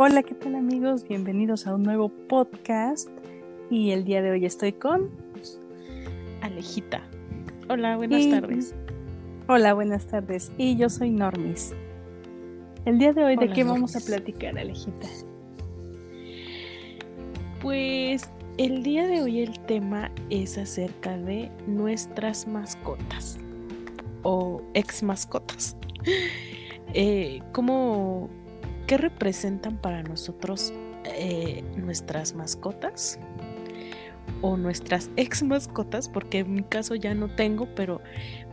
Hola, ¿qué tal amigos? Bienvenidos a un nuevo podcast. Y el día de hoy estoy con Alejita. Hola, buenas tardes. Hola, buenas tardes. Y yo soy Normis. El día de hoy, ¿de qué vamos a platicar, Alejita? Pues el día de hoy el tema es acerca de nuestras mascotas o ex mascotas. Eh, ¿Cómo ¿Qué representan para nosotros eh, nuestras mascotas? O nuestras ex mascotas, porque en mi caso ya no tengo, pero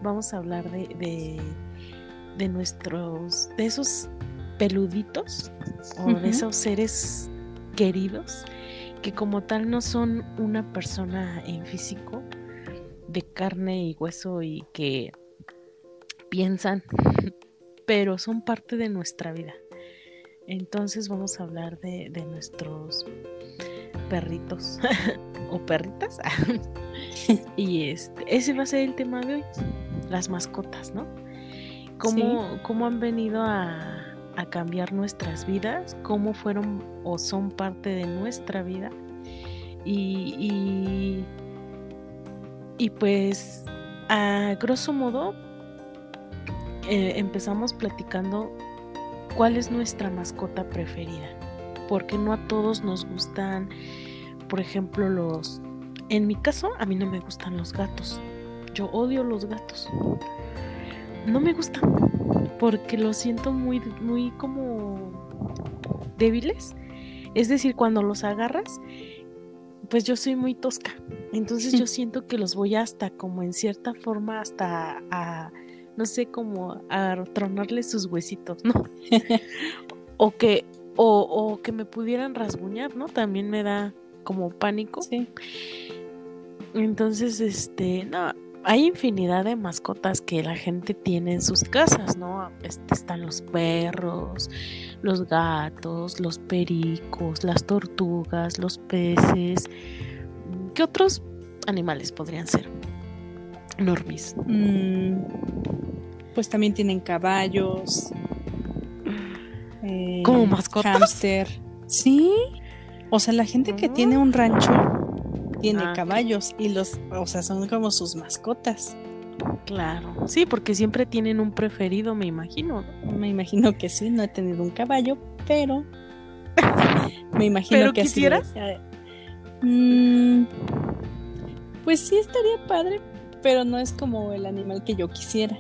vamos a hablar de, de, nuestros, de esos peluditos o de esos seres queridos que como tal no son una persona en físico de carne y hueso y que piensan, pero son parte de nuestra vida. Entonces vamos a hablar de, nuestros perritos o perritas. y este, ese va a ser el tema de hoy, las mascotas, ¿no? ¿Cómo, han venido a, cambiar nuestras vidas? ¿Cómo fueron o son parte de nuestra vida? Y, y, pues, a grosso modo, eh, empezamos platicando cuál es nuestra mascota preferida. Porque no a todos nos gustan, por ejemplo, los... En mi caso, a mí no me gustan los gatos. Yo odio los gatos. No me gustan porque los siento muy, muy como débiles. Es decir, cuando los agarras, pues yo soy muy tosca. Entonces yo siento que los voy hasta como en cierta forma hasta a no sé, cómo a tronarle sus huesitos, ¿no? o que, o, que me pudieran rasguñar, ¿no? También me da como pánico. Sí. Entonces, este, no, hay infinidad de mascotas que la gente tiene en sus casas, ¿no? Este, están los perros, los gatos, los pericos, las tortugas, los peces. ¿Qué otros animales podrían ser? Normis. Mm, pues también tienen caballos. Eh, ¿Como mascotas? Hamster. Sí. O sea, la gente que tiene un rancho tiene ah, caballos y los, o sea, son como sus mascotas. Claro, sí, porque siempre tienen un preferido, me imagino. Me imagino que sí, no he tenido un caballo, pero me imagino ¿Pero que quisieras? Mm, pues sí estaría padre, pero no es como el animal que yo quisiera.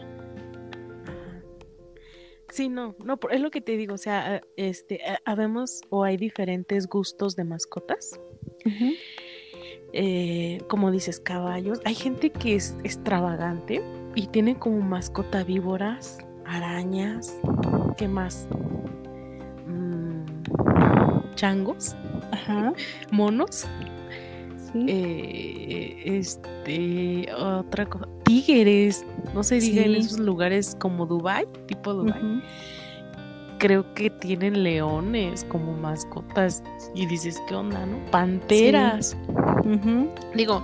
Sí, no, no, es lo que te digo, o sea, este, habemos o hay diferentes gustos de mascotas. Eh, como dices, caballos. Hay gente que es extravagante y tiene como mascota víboras, arañas, ¿qué más? Mm, changos, monos. Eh, este, otra cosa, tigres, no se diga en esos lugares como Dubai, tipo Dubai. Creo que tienen leones como mascotas y dices, ¿qué onda, no? Panteras. Digo,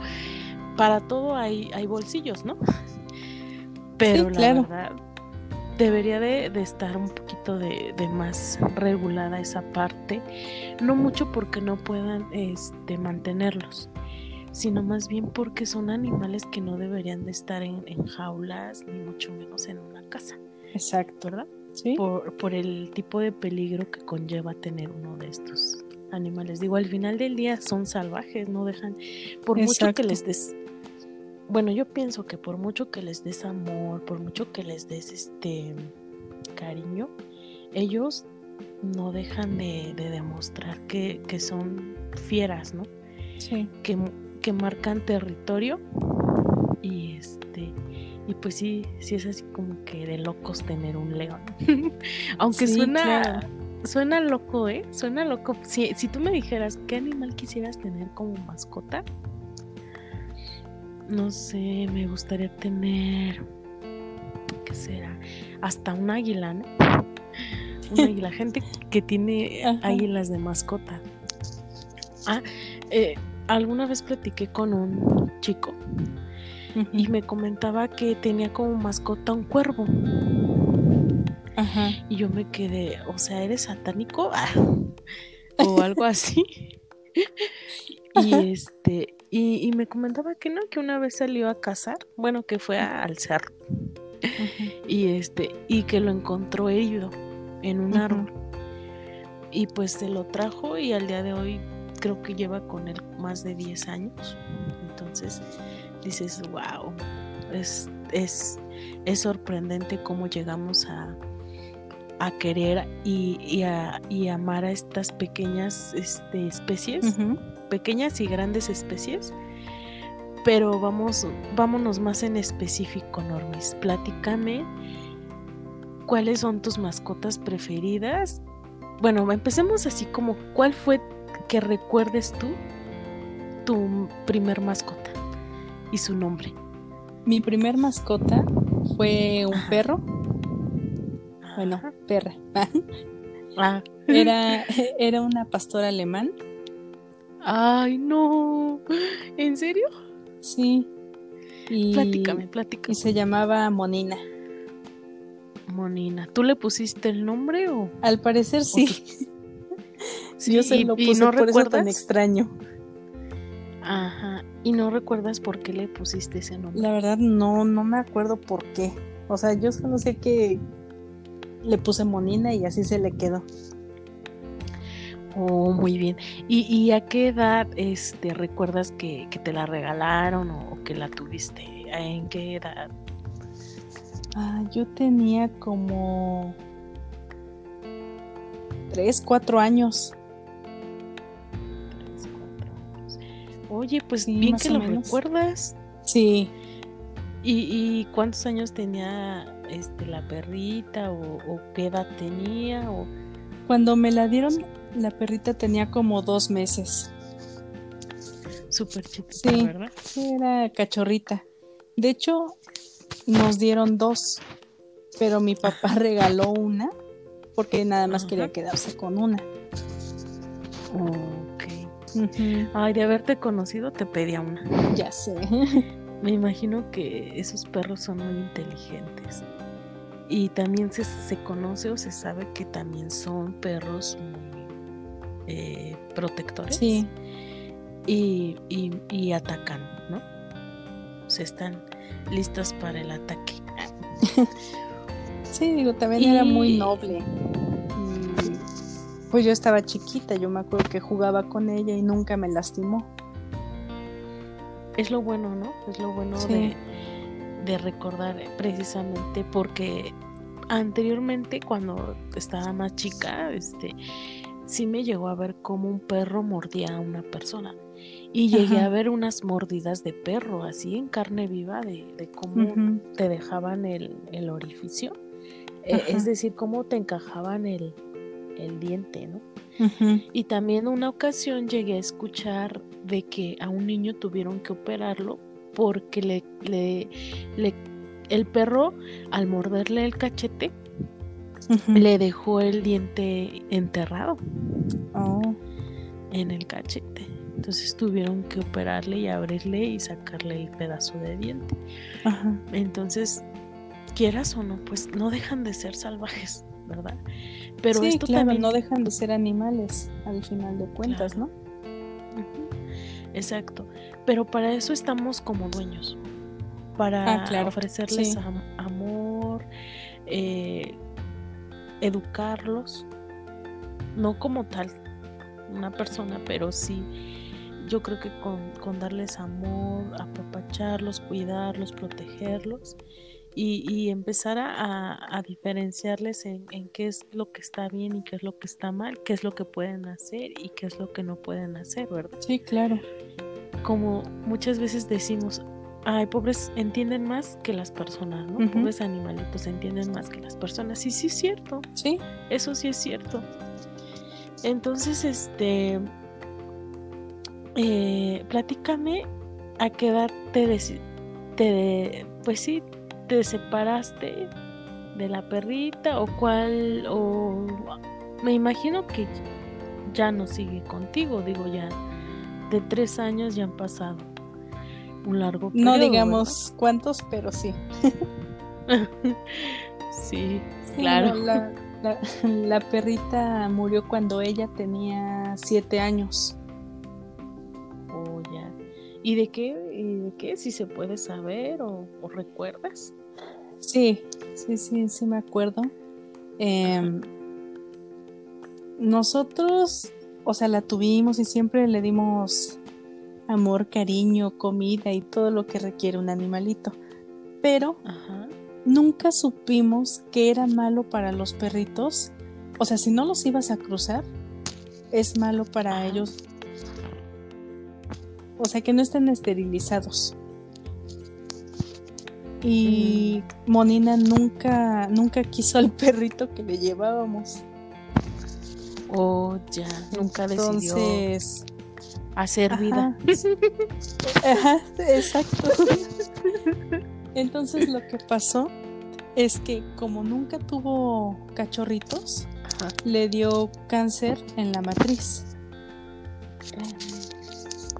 para todo hay, hay bolsillos, ¿no? Pero la verdad debería de, estar un poquito de, más regulada esa parte, no mucho porque no puedan este, mantenerlos, sino más bien porque son animales que no deberían de estar en, jaulas, ni mucho menos en una casa. Exacto. ¿Verdad? Sí. Por, por el tipo de peligro que conlleva tener uno de estos animales. Digo, al final del día son salvajes, no dejan, por mucho que les des... Bueno, yo pienso que por mucho que les des amor, por mucho que les des este cariño, ellos no dejan de, demostrar que, que, son fieras, ¿no? Sí. Que que marcan territorio y este y pues sí, sí es así como que de locos tener un león. Aunque suena suena loco, ¿eh? Suena loco. Si, si tú me dijeras qué animal quisieras tener como mascota, no sé, me gustaría tener ¿qué será? Hasta un águila, ¿no? Un águila, gente que tiene águilas de mascota. Ah, eh, alguna vez platiqué con un chico y me comentaba que tenía como mascota un cuervo. Y yo me quedé, o sea, ¿eres satánico? O algo así. y este, y, me comentaba que no, que una vez salió a cazar, bueno, que fue a, al cerro. Y este, y que lo encontró herido en un árbol. Y pues se lo trajo y al día de hoy creo que lleva con él más de 10 años. Entonces dices, wow, es, es, es sorprendente cómo llegamos a, a querer y, y, a, y, amar a estas pequeñas este, especies, pequeñas y grandes especies. Pero vamos, vámonos más en específico, Normis. Platícame cuáles son tus mascotas preferidas. Bueno, empecemos así como, ¿cuál fue que recuerdes tú tu primer mascota y su nombre? Mi primer mascota fue un perro. Bueno, perra. Ah. Era, era una pastora alemán. Ay, no. ¿En serio? Sí. Y, platícame, platícame. Y se llamaba Monina. Monina. ¿Tú le pusiste el nombre o? Al parecer sí. sí Yo se lo puse no por eso tan extraño. Ajá. ¿Y no recuerdas por qué le pusiste ese nombre? La verdad no, no me acuerdo por qué. O sea, yo solo sé que le puse Monina y así se le quedó. Oh, muy bien. ¿Y, a qué edad este, recuerdas que, te la regalaron o, que la tuviste? ¿En qué edad? Ah, yo tenía como tres, cuatro años. Oye, pues bien que lo recuerdas. Sí. ¿Y, cuántos años tenía este la perrita o, qué edad tenía? O... Cuando me la dieron, la perrita tenía como dos meses. Súper chiquita, sí, ¿verdad? Sí, era cachorrita. De hecho, nos dieron dos, pero mi papá regaló una porque nada más quería quedarse con una. Ay, de haberte conocido te pedía una. Ya sé. Me imagino que esos perros son muy inteligentes. Y también se, se conoce o se sabe que también son perros muy eh, protectores. Sí. Y, y, atacan, ¿no? O sea, están listos para el ataque. sí, digo, también era muy noble pues yo estaba chiquita, yo me acuerdo que jugaba con ella y nunca me lastimó. Es lo bueno, ¿no? Es lo bueno de, de recordar precisamente porque anteriormente cuando estaba más chica, este, sí me llegó a ver como un perro mordía a una persona. Y llegué a ver unas mordidas de perro, así en carne viva, de, cómo te dejaban el, el orificio. E, es decir, cómo te encajaban el, el diente, ¿no? Y también una ocasión llegué a escuchar de que a un niño tuvieron que operarlo porque le, le, el perro al morderle el cachete le dejó el diente enterrado oh. en el cachete. Entonces tuvieron que operarle y abrirle y sacarle el pedazo de diente. Entonces, quieras o no, pues no dejan de ser salvajes, ¿verdad? Pero sí, esto también no dejan de ser animales al final de cuentas, ¿no? Exacto. Pero para eso estamos como dueños. Para ah, ofrecerles amor, eh, educarlos, no como tal una persona, pero sí yo creo que con, con darles amor, apapacharlos, cuidarlos, protegerlos, y, empezar a, diferenciarles en, qué es lo que está bien y qué es lo que está mal, qué es lo que pueden hacer y qué es lo que no pueden hacer, ¿verdad? Sí, claro. Como muchas veces decimos, ay, pobres entienden más que las personas, ¿no? Pobres animalitos entienden más que las personas. Y sí es cierto. Sí. Eso sí es cierto. Entonces, este, eh, platícame a qué edad te, te pues sí, te separaste de la perrita o cuál o me imagino que ya no sigue contigo digo ya de tres años ya han pasado un largo periodo, no digamos cuántos pero sí sí claro. La, la, la perrita murió cuando ella tenía siete años. Oh, ya. ¿Y de qué? ¿Y de qué? Si se puede saber o, o recuerdas. Sí, sí, sí, sí me acuerdo. Em, nosotros, o sea, la tuvimos y siempre le dimos amor, cariño, comida y todo lo que requiere un animalito. Pero Ajá. nunca supimos que era malo para los perritos. O sea, si no los ibas a cruzar, es malo para Ajá. ellos. O sea, que no estén esterilizados. Y Monina nunca, nunca quiso al perrito que le llevábamos. Oh, ya. Nunca decidió Entonces, hacer vida. Ajá. Ajá, exacto. Entonces lo que pasó es que como nunca tuvo cachorritos, Ajá. le dio cáncer en la matriz.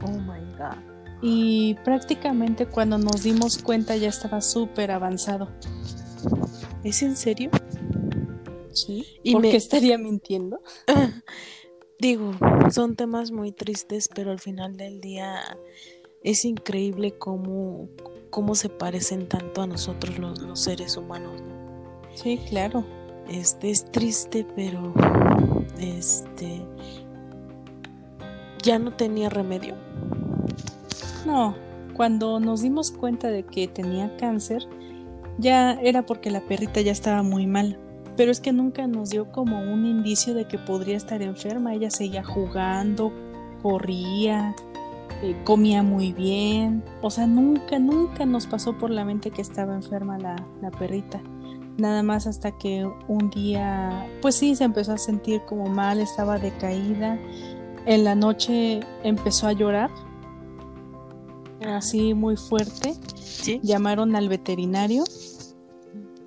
Oh my god. Y prácticamente cuando nos dimos cuenta ya estaba súper avanzado. ¿Es en serio? ¿Sí? Y ¿Por me- qué estaría mintiendo? Digo, son temas muy tristes, pero al final del día es increíble cómo, cómo se parecen tanto a nosotros los, los seres humanos. ¿no? Sí, claro. Este es triste, pero este ya no tenía remedio. No, cuando nos dimos cuenta de que tenía cáncer, ya era porque la perrita ya estaba muy mal. Pero es que nunca nos dio como un indicio de que podría estar enferma. Ella seguía jugando, corría, eh, comía muy bien. O sea, nunca, nunca nos pasó por la mente que estaba enferma la, la perrita. Nada más hasta que un día, pues sí, se empezó a sentir como mal, estaba decaída. En la noche empezó a llorar así muy fuerte. ¿Sí? Llamaron al veterinario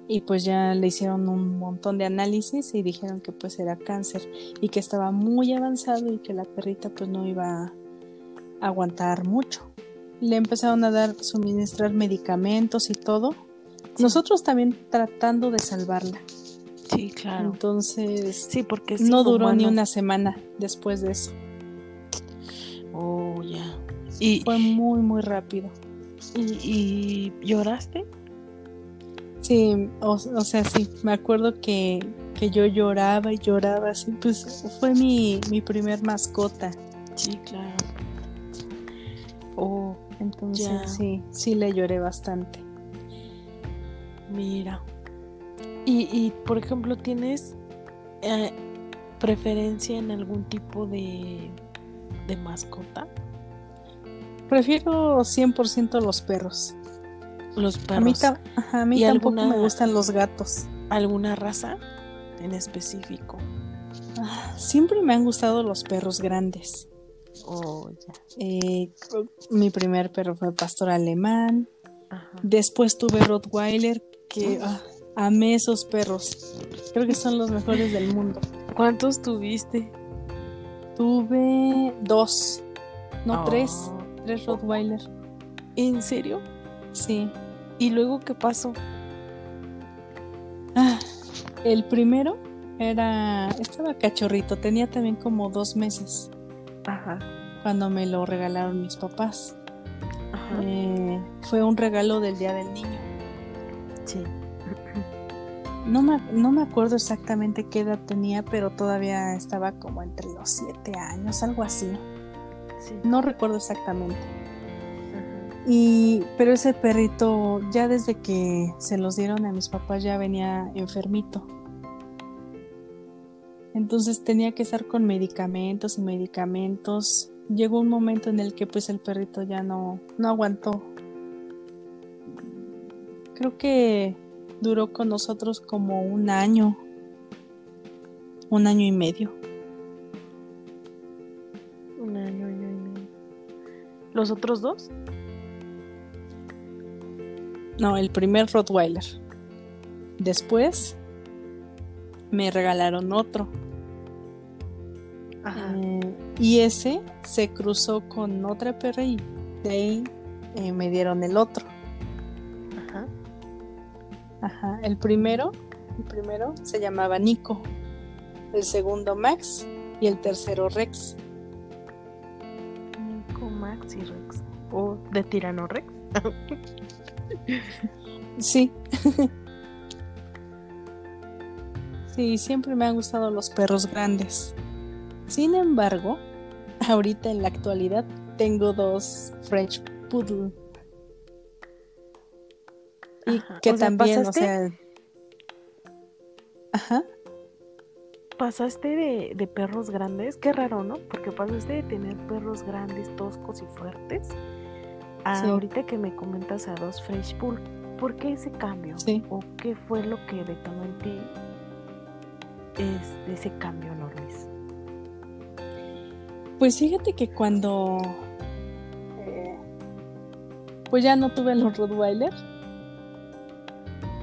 y pues ya le hicieron un montón de análisis y dijeron que pues era cáncer y que estaba muy avanzado y que la perrita pues no iba a aguantar mucho. Le empezaron a dar, suministrar medicamentos y todo. Nosotros también tratando de salvarla. Sí, claro. Entonces Sí, porque no duró ni una semana después de eso. Oh, ya. ¿Y, Fue muy muy rápido. y, y lloraste? Sí, o, o sea, sí, me acuerdo que, que yo lloraba y lloraba, así, pues fue mi, mi primer mascota, Sí, claro. Oh, entonces Ya. sí, sí le lloré bastante. mira. Y, y por ejemplo, ¿tienes eh, preferencia en algún tipo de, de mascota? Prefiero 100% los perros. Los A mí, perros. ta- ajá, a mí ¿Y tampoco alguna- me gustan los gatos. ¿Alguna raza en específico? Ah, Siempre me han gustado los perros grandes. Oh, ya. Eh, mi primer perro fue pastor alemán. Ajá. Después tuve Rottweiler, que ah, amé esos perros. Creo que son los mejores del mundo. ¿Cuántos tuviste? Tuve dos, no Oh, tres, tres Rottweiler. ¿En serio? Sí. ¿Y luego qué pasó? Ah, el primero era, estaba cachorrito, tenía también como dos meses Ajá. cuando me lo regalaron mis papás. Ajá. Eh, fue un regalo del Día del Niño. Sí. No me, no me acuerdo exactamente qué edad tenía, pero todavía estaba como entre los siete años, algo así. Sí. No recuerdo exactamente. Y, pero ese perrito, ya desde que se los dieron a mis papás, ya venía enfermito. Entonces tenía que estar con medicamentos y medicamentos. Llegó un momento en el que pues el perrito ya no, no aguantó. Creo que duró con nosotros como un año. Un año y medio. ¿Los otros dos? No, el primer Rottweiler. Después me regalaron otro. Eh, y ese se cruzó con otra perra y de ahí eh, me dieron el otro. Ajá. Ajá. El primero el primero se llamaba Nico, el segundo Max y el tercero Rex. ¿O de Tirano Rex? sí. sí, siempre me han gustado los perros grandes. Sin embargo, ahorita en la actualidad tengo dos French Poodle. Y que también, o sea. Ajá. Pasaste de, de, perros grandes, qué raro, ¿no? Porque pasaste de tener perros grandes, toscos y fuertes, a ahorita que me comentas a dos French Poodle. ¿Por qué ese cambio? ¿O qué fue lo que detonó en ti es, ese cambio, Norris? Pues fíjate que cuando eh, pues ya no tuve los Rottweiler,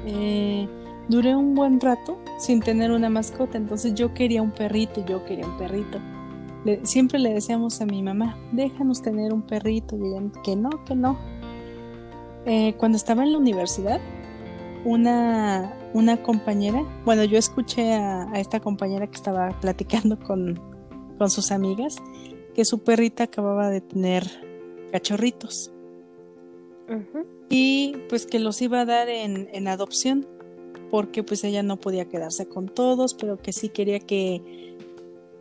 eh, duré un buen rato sin tener una mascota, entonces yo quería un perrito, yo quería un perrito. siempre le decíamos a mi mamá, déjanos tener un perrito, y ella, que no, que no. Eh, cuando estaba en la universidad, una, una compañera, bueno, yo escuché a, esta compañera que estaba platicando con, con sus amigas, que su perrita acababa de tener cachorritos. Y pues que los iba a dar en, en, adopción, porque pues ella no podía quedarse con todos, pero que sí quería que,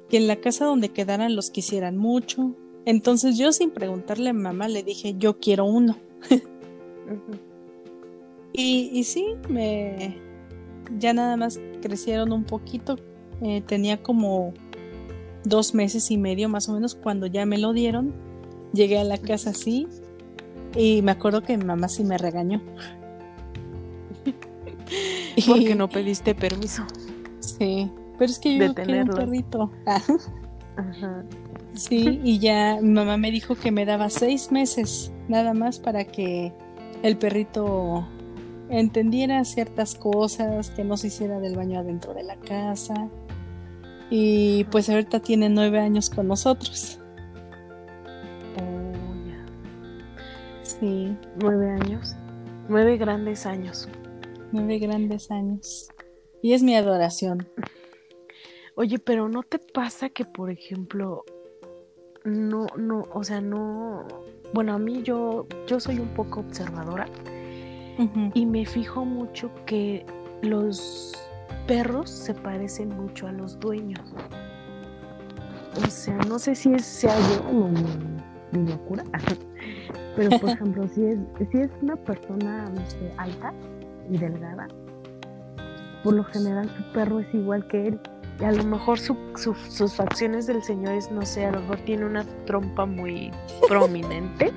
que en la casa donde quedaran los quisieran mucho. Entonces yo sin preguntarle a mamá le dije, yo quiero uno. y, y, sí, me ya nada más crecieron un poquito. Eh, tenía como dos meses y medio más o menos cuando ya me lo dieron. Llegué a la casa así y me acuerdo que mi mamá sí me regañó. Porque no pediste permiso. Sí, pero es que yo quería un perrito. Sí, y ya mi mamá me dijo que me daba seis meses nada más para que el perrito entendiera ciertas cosas, que no se hiciera del baño adentro de la casa. Y pues ahorita tiene nueve años con nosotros. Oh, ya. Sí. Nueve años. Nueve grandes años. Nueve grandes años. Y es mi adoración. Oye, pero ¿no te pasa que, por ejemplo, no, no, o sea, no, bueno, a mí yo, yo soy un poco observadora y me fijo mucho que los perros se parecen mucho a los dueños. O sea, no sé si es, sea yo mi, locura, pero por ejemplo, si es, si es una persona alta y delgada, por lo general su perro es igual que él. Y a lo mejor sus facciones del señor es, no sé, a lo mejor tiene una trompa muy prominente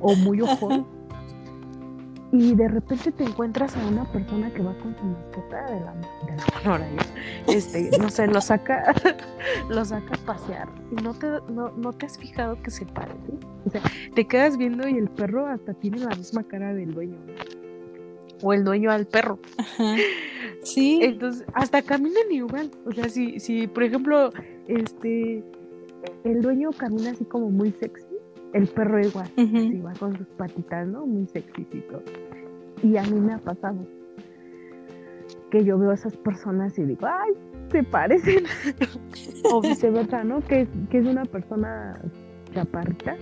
o muy ojo y de repente te encuentras a una persona que va con su mascota de la, de la este, no sé, lo saca, lo saca a pasear y no te, no, te has fijado que se parece. O sea, te quedas viendo y el perro hasta tiene la misma cara del dueño. O el dueño al perro. Sí. Entonces, hasta caminan igual. O sea, si, si por ejemplo, este el dueño camina así como muy sexy, el perro igual, así va con sus patitas, ¿no? Muy sexycito. Y a mí me ha pasado que yo veo a esas personas y digo, ay, se parecen. o viceversa, ¿no? Que, que es una persona chaparrita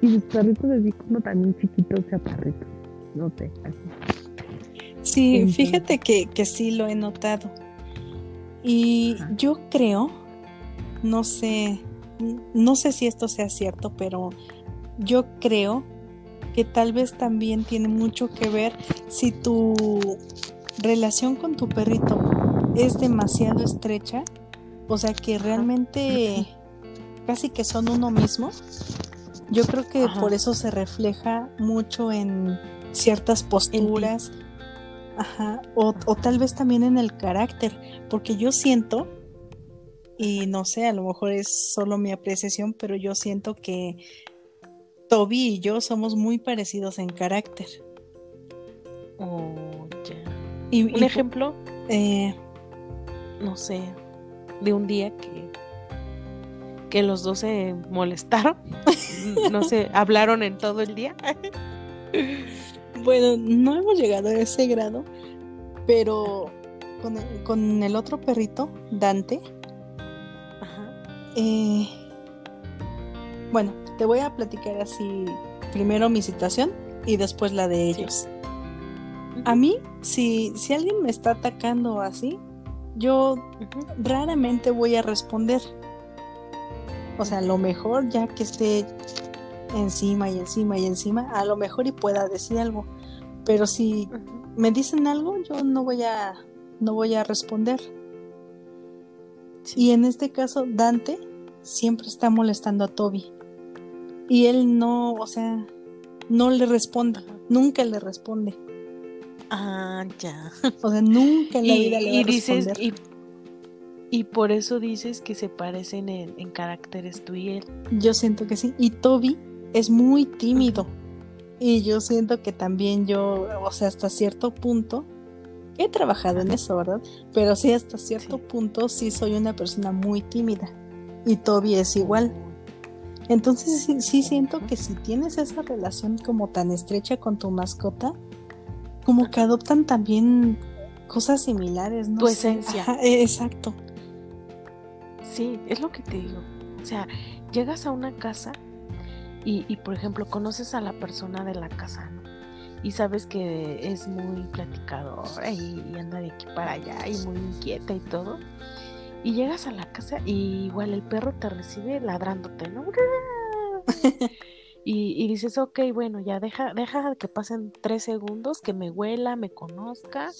y sus perritos así como también chiquitos, chaparritos. No sé, así. Sí, fíjate que, que, sí lo he notado. Y yo creo, no sé, no sé si esto sea cierto, pero yo creo que tal vez también tiene mucho que ver si tu relación con tu perrito es demasiado estrecha, o sea que realmente casi que son uno mismo. Yo creo que por eso se refleja mucho en ciertas posturas, ajá, o, o tal vez también en el carácter, porque yo siento y no sé, a lo mejor es solo mi apreciación, pero yo siento que Toby y yo somos muy parecidos en carácter. Oh, ya. Un ejemplo, eh, no sé, de un día que que los dos se molestaron, no sé, hablaron en todo el día. bueno, no hemos llegado a ese grado, pero con el, con el otro perrito, Dante, Ajá. eh, bueno, te voy a platicar así primero mi situación y después la de ellos. A mí, si, si alguien me está atacando así, yo raramente voy a responder. O sea, a lo mejor ya que esté encima y encima y encima, a lo mejor y pueda decir algo. Pero si me dicen algo, yo no voy a, no voy a responder. Sí. Y en este caso, Dante siempre está molestando a Toby. Y él no, o sea, no le responde, nunca le responde. Ah, ya. O sea, nunca en la Y, vida le va y a dices, responder. y, y por eso dices que se parecen en, en caracteres tú y él. Yo siento que sí. Y Toby es muy tímido. Y yo siento que también yo, o sea, hasta cierto punto, he trabajado en eso, ¿verdad? Pero sí, hasta cierto Sí. punto sí soy una persona muy tímida. Y Toby es igual. Entonces sí, sí siento que si tienes esa relación como tan estrecha con tu mascota, como que adoptan también cosas similares, ¿no? Tu esencia. Ajá, e- exacto. Sí, es lo que te digo. O sea, llegas a una casa y, y, por ejemplo, conoces a la persona de la casa, ¿no? Y sabes que es muy platicadora y, anda de aquí para allá y muy inquieta y todo. Y llegas a la casa y igual el perro te recibe ladrándote, ¿no? Y, y dices, ok, bueno, ya deja, deja que pasen tres segundos, que me huela, me conozca,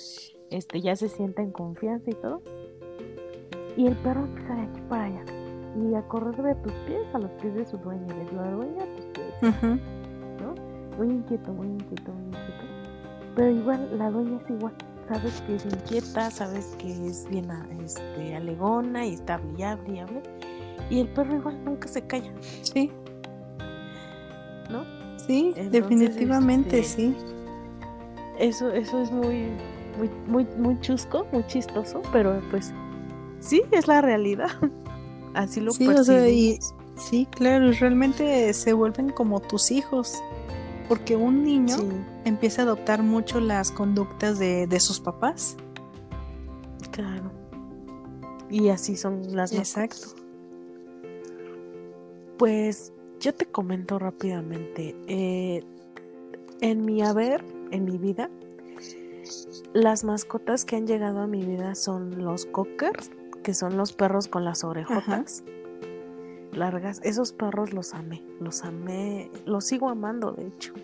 este, ya se sienta en confianza y todo. Y el perro empieza de aquí para allá. Y a correr de tus pies a los pies de su dueña, y de la dueña a tus pies. ¿no? Muy inquieto, muy inquieto, muy inquieto. Pero igual la dueña es igual. Sabes que es inquieta, sabes que es bien este, alegona y está hable y y hable. Y el perro igual nunca se calla, Sí, ¿no? sí, Entonces, definitivamente este, sí. Eso, eso es muy, muy, muy, muy chusco, muy chistoso, pero pues sí, es la realidad. Así lo Sí, o sea, y sí, claro, realmente se vuelven como tus hijos, porque un niño Sí, empieza a adoptar mucho las conductas de, de sus papás. claro. Y así son las mascotas. Exacto. Pues yo te comento rápidamente. eh, en mi haber, en mi vida, las mascotas que han llegado a mi vida son los cockers, que son los perros con las orejotas largas. Esos perros los amé, los amé, los sigo amando, de hecho.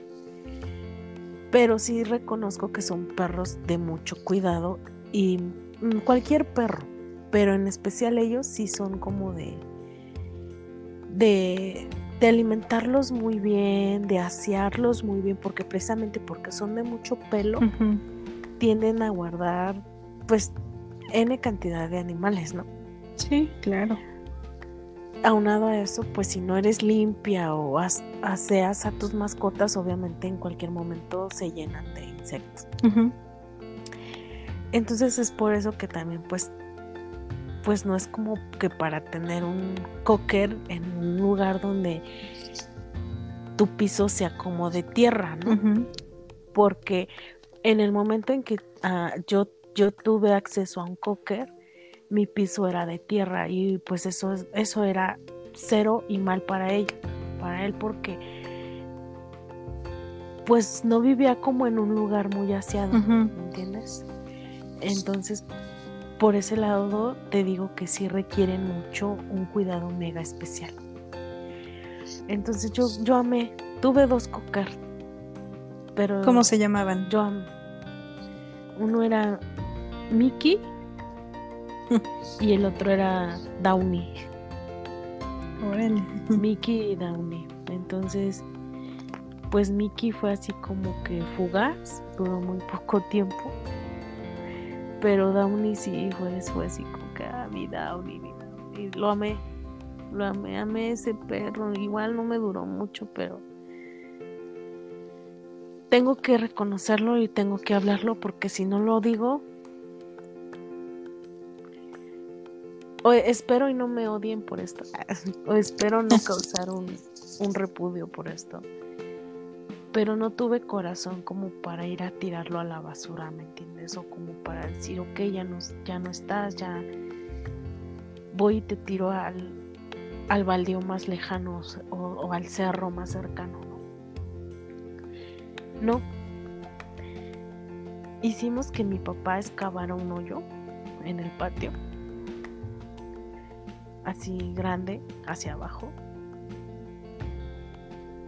Pero sí reconozco que son perros de mucho cuidado y mm, cualquier perro, pero en especial ellos sí son como de de, de alimentarlos muy bien, de asearlos muy bien, porque precisamente porque son de mucho pelo, tienden a guardar pues N cantidad de animales, ¿no? Sí, claro. Aunado a eso, pues si no eres limpia o as- aseas a tus mascotas, obviamente en cualquier momento se llenan de insectos. Entonces es por eso que también pues pues no es como que para tener un cocker en un lugar donde tu piso sea como de tierra, ¿no? Porque en el momento en que ah, yo, yo tuve acceso a un cocker, mi piso era de tierra y pues eso, es- eso era cero y mal para él, para él porque pues no vivía como en un lugar muy aseado. ¿me entiendes? Entonces, por ese lado te digo que sí requieren mucho un cuidado mega especial. Entonces yo, yo amé, tuve dos cocker, pero ¿Cómo se llamaban? yo am- uno era Mickey y el otro era Downey. Órale. Mickey y Downey. Entonces, pues Mickey fue así como que fugaz, duró muy poco tiempo. Pero Downey sí fue, fue así como que, ah, mi Downey, mi Downey. Lo amé, lo amé, amé ese perro. Igual no me duró mucho, pero tengo que reconocerlo y tengo que hablarlo porque si no lo digo, o espero y no me odien por esto, o espero no causar un, un repudio por esto. pero no tuve corazón como para ir a tirarlo a la basura, ¿me entiendes? O como para decir, ok, ya no, ya no estás, ya voy y te tiro al, al baldío más lejano o, o al cerro más cercano, ¿no? No. Hicimos que mi papá excavara un hoyo en el patio, así grande, hacia abajo,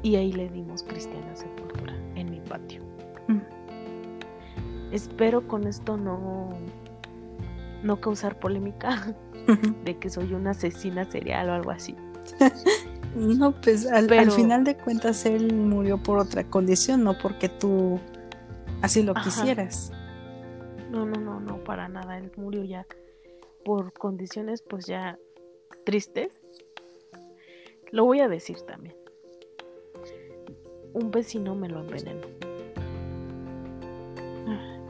y ahí le dimos cristiana sepultura en mi patio. Mm. Espero con esto no, no causar polémica de que soy una asesina serial o algo así. No, pues al, al Pero- final de cuentas él murió por otra condición, no porque tú así lo Ajá. quisieras. No, no, no, no, para nada. Él murió ya por condiciones pues ya tristes. Lo voy a decir también. Un vecino me lo envenenó.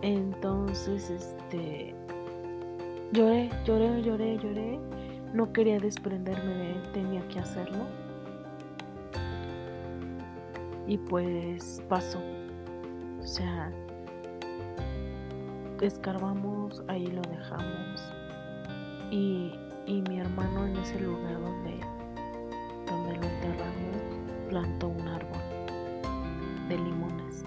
Entonces, este, lloré, lloré, lloré, lloré. No quería desprenderme de él, tenía que hacerlo. Y pues pasó. O sea, escarbamos, ahí lo dejamos. Y, y mi hermano en ese lugar donde, donde lo enterramos plantó un árbol de limones.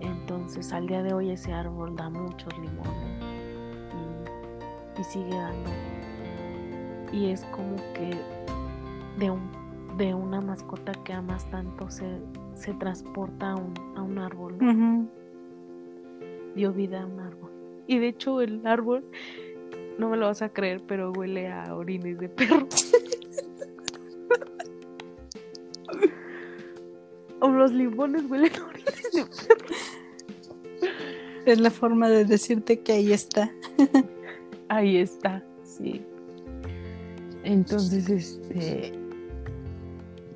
Entonces al día de hoy ese árbol da muchos limones y, y sigue dando. Y es como que de, un, de una mascota que amas tanto se, se transporta a un, a un árbol. dio vida a un árbol. Y de hecho el árbol, no me lo vas a creer, pero huele a orines de perro. o los limones huelen a orines de perro. Es la forma de decirte que ahí está. Ahí está, sí. Entonces, este,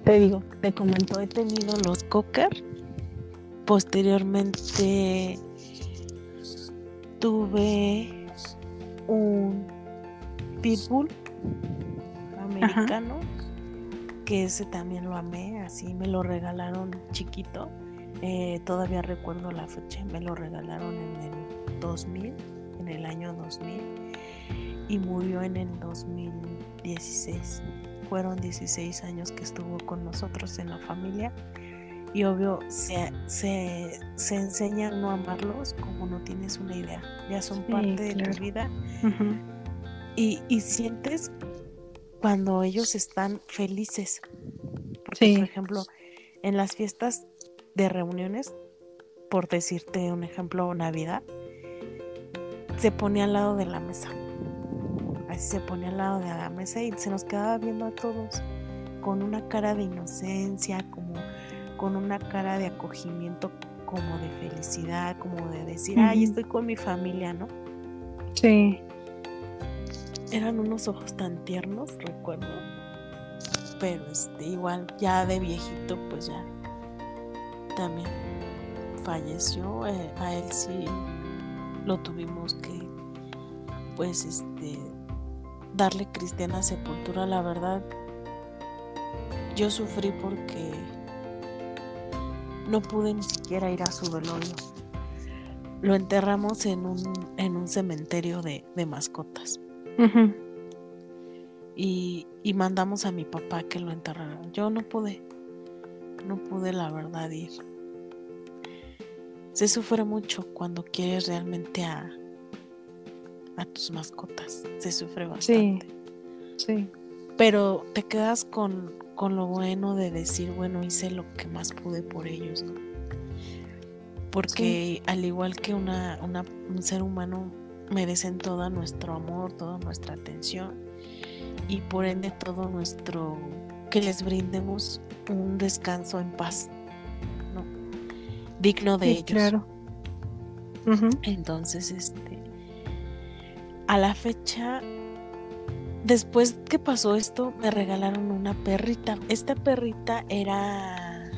te digo, te comento, he tenido los cocker. Posteriormente tuve un pitbull americano, que ese también lo amé, así me lo regalaron chiquito. Eh, todavía recuerdo la fecha, me lo regalaron en el 2000, en el año 2000 y murió en el 2016. Fueron 16 años que estuvo con nosotros en la familia y obvio se, se, se enseña a no amarlos como no tienes una idea. Ya son Sí, parte de tu vida y, y sientes cuando ellos están felices. Porque, Sí. por ejemplo, en las fiestas de reuniones, por decirte un ejemplo, Navidad, se ponía al lado de la mesa. Así se ponía al lado de la mesa y se nos quedaba viendo a todos con una cara de inocencia, con una cara de acogimiento, como de felicidad, como de decir, ay, estoy con mi familia, ¿no? Sí. Eran unos ojos tan tiernos, recuerdo. Pero este, igual, ya de viejito, pues ya también falleció. eh, a él sí lo tuvimos que, pues, este, darle cristiana sepultura. La verdad, yo sufrí porque no pude ni siquiera ir a su velorio. Lo enterramos en un, en un cementerio de, de mascotas y, y mandamos a mi papá que lo enterrara. Yo no pude, no pude la verdad ir. Se sufre mucho cuando quieres realmente a, a tus mascotas. Se sufre bastante. Sí. Pero te quedas con, con lo bueno de decir, bueno, hice lo que más pude por ellos, ¿no? Porque al igual que una, una- un ser humano, merecen todo nuestro amor, toda nuestra atención y por ende todo nuestro, que les brindemos un descanso en paz, ¿no? Digno de Sí, ellos. claro. Entonces, este, a la fecha, después que pasó esto, me regalaron una perrita. Esta perrita era,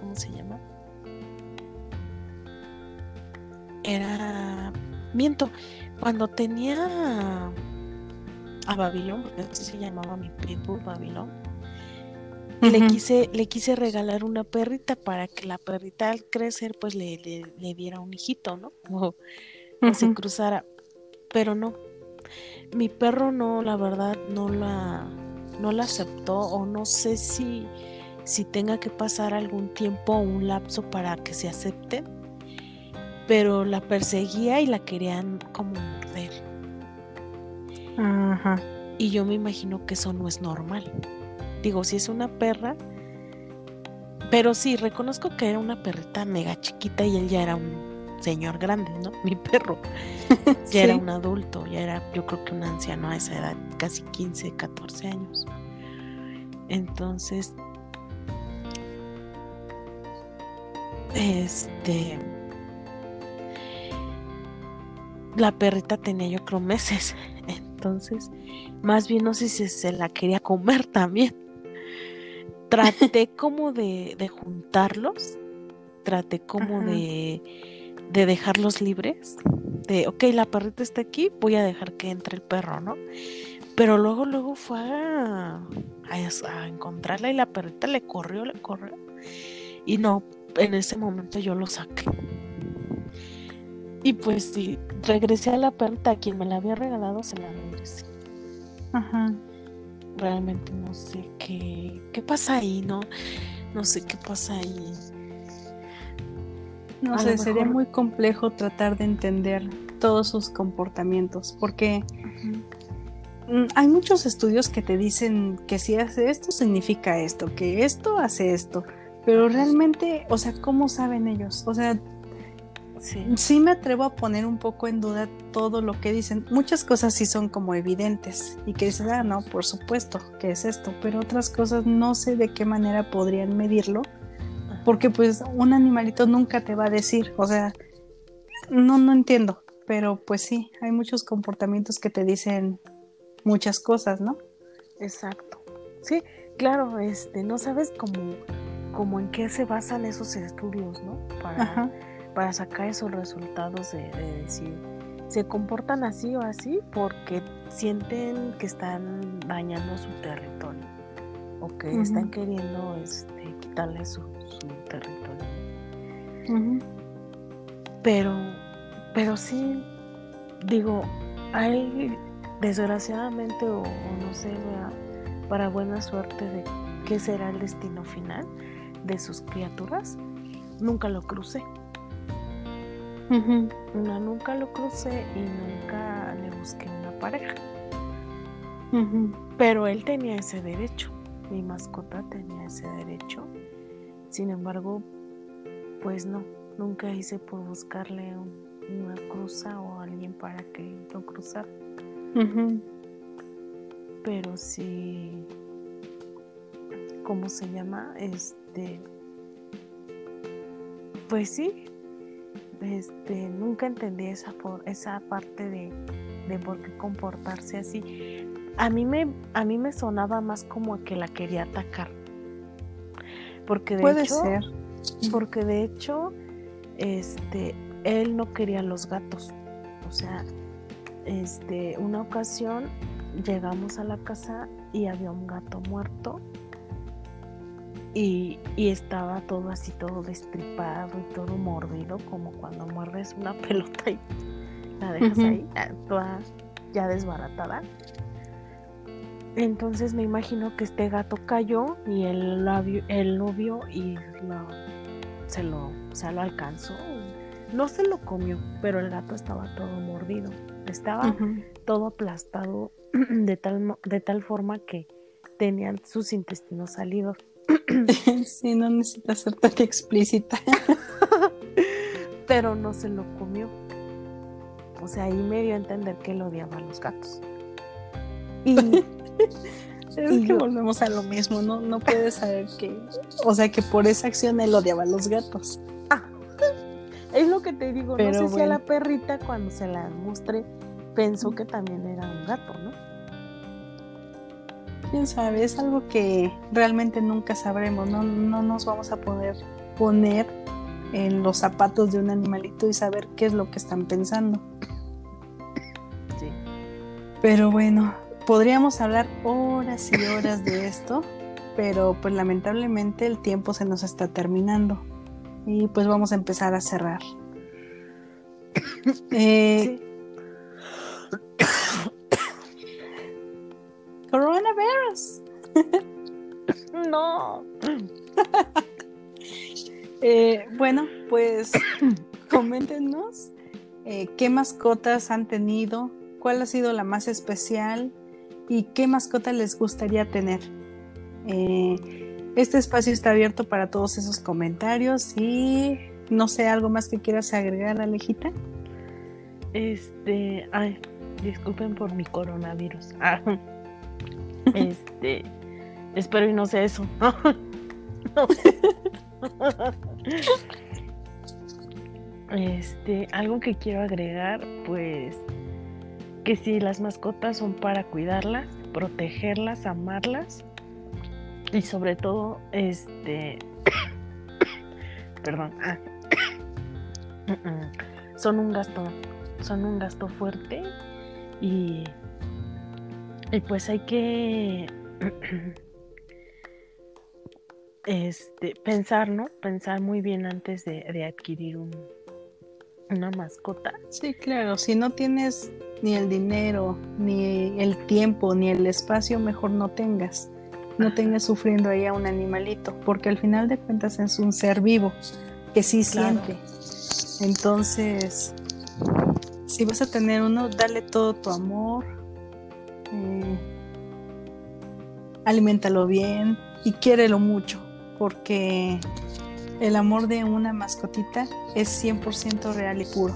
¿cómo se llama? Era, miento, cuando tenía a Babilón, porque así se llamaba mi pitbull Babilón, le, quise, le quise regalar una perrita para que la perrita al crecer pues le, le, diera un hijito, ¿no? O, se cruzara. Pero no. Mi perro no, la verdad, no la, no la aceptó o no sé si, si tenga que pasar algún tiempo o un lapso para que se acepte. Pero la perseguía y la querían como morder. Ajá. Y yo me imagino que eso no es normal. Digo, si es una perra, pero sí, reconozco que era una perrita mega chiquita y él ya era un señor grande, ¿no? Mi perro. Ya era un adulto, ya era yo creo que un anciano a esa edad, casi 15, 14 años. Entonces, este, la perrita tenía yo creo meses. Entonces, más bien no sé si se la quería comer también. Traté como de, juntarlos, traté como de, de dejarlos libres, de, ok, la perrita está aquí, voy a dejar que entre el perro, ¿no? Pero luego, luego fue a, a, encontrarla y la perrita le corrió, le corrió. Y no, en ese momento yo lo saqué. Y pues sí, regresé a la perrita, a quien me la había regalado, se la regresé. Ajá. Realmente no sé qué, qué pasa ahí, ¿no? No sé qué pasa ahí. No sé, sería muy complejo tratar de entender todos sus comportamientos, porque mm, hay muchos estudios que te dicen que si hace esto significa esto, que esto hace esto, pero realmente, o sea, ¿cómo saben ellos? O sea, Sí. me atrevo a poner un poco en duda todo lo que dicen. Muchas cosas sí son como evidentes y que dices, ah, no, por supuesto que es esto, pero otras cosas no sé de qué manera podrían medirlo, porque pues un animalito nunca te va a decir, o sea, no, no entiendo, pero pues sí, hay muchos comportamientos que te dicen muchas cosas, ¿no? Exacto. Sí, claro, este, no sabes cómo, cómo en qué se basan esos estudios, ¿no? Para para sacar esos resultados de, decir, se comportan así o así porque sienten que están dañando su territorio o que están queriendo este, quitarle su, territorio. Pero, pero sí, digo, hay desgraciadamente o, no sé, para buena suerte de qué será el destino final de sus criaturas, nunca lo crucé nunca lo crucé y nunca le busqué una pareja. Pero él tenía ese derecho, mi mascota tenía ese derecho. Sin embargo, pues no, nunca hice por buscarle una cruza o alguien para que lo cruzara. Pero sí, ¿cómo se llama? Este, pues sí, este, nunca entendí esa, esa parte de, por qué comportarse así. A mí, me, a mí me sonaba más como que la quería atacar. Porque de Puede hecho, ser. Porque de hecho, este, él no quería los gatos. O sea, este, una ocasión llegamos a la casa y había un gato muerto y, estaba todo así, todo destripado y todo mordido, como cuando muerdes una pelota y la dejas ahí, toda ya desbaratada. Entonces me imagino que este gato cayó y él, lo vio y se, lo, se lo alcanzó. No se lo comió, pero el gato estaba todo mordido. Estaba todo aplastado de tal, de tal forma que tenían sus intestinos salidos. sí, no necesita ser tan explícita. Pero no se lo comió. O sea, ahí me dio a entender que él odiaba a los gatos. Y, es que volvemos a lo mismo, ¿no? No puedes saber que. O sea, que por esa acción él odiaba a los gatos. Ah, es lo que te digo. no sé si a la perrita, cuando se la mostré, pensó que también era un gato, ¿no? quién sabe, es algo que realmente nunca sabremos, no, no nos vamos a poder poner en los zapatos de un animalito y saber qué es lo que están pensando. Sí. Pero bueno, podríamos hablar horas y horas de esto, pero pues lamentablemente el tiempo se nos está terminando y pues vamos a empezar a cerrar. eh, Coronavirus. no. Eh, bueno, pues coméntenos eh, qué mascotas han tenido, cuál ha sido la más especial y qué mascota les gustaría tener. Eh, este espacio está abierto para todos esos comentarios y no sé, algo más que quieras agregar, Alejita. Este, ay, disculpen por mi coronavirus. Ah, este, espero y no sea eso. Este, algo que quiero agregar, pues, que si las mascotas son para cuidarlas, protegerlas, amarlas y sobre todo, este, perdón, ah, son un gasto, son un gasto fuerte y, y pues hay que este, pensar, ¿no? Pensar muy bien antes de, adquirir un, una mascota. Sí, claro, si no tienes ni el dinero, ni el tiempo, ni el espacio, mejor no tengas. No tengas sufriendo ahí a un animalito, porque al final de cuentas es un ser vivo que sí siente. Entonces, si vas a tener uno, dale todo tu amor, eh, aliméntalo bien y quiérelo mucho porque el amor de una mascotita es 100% real y puro.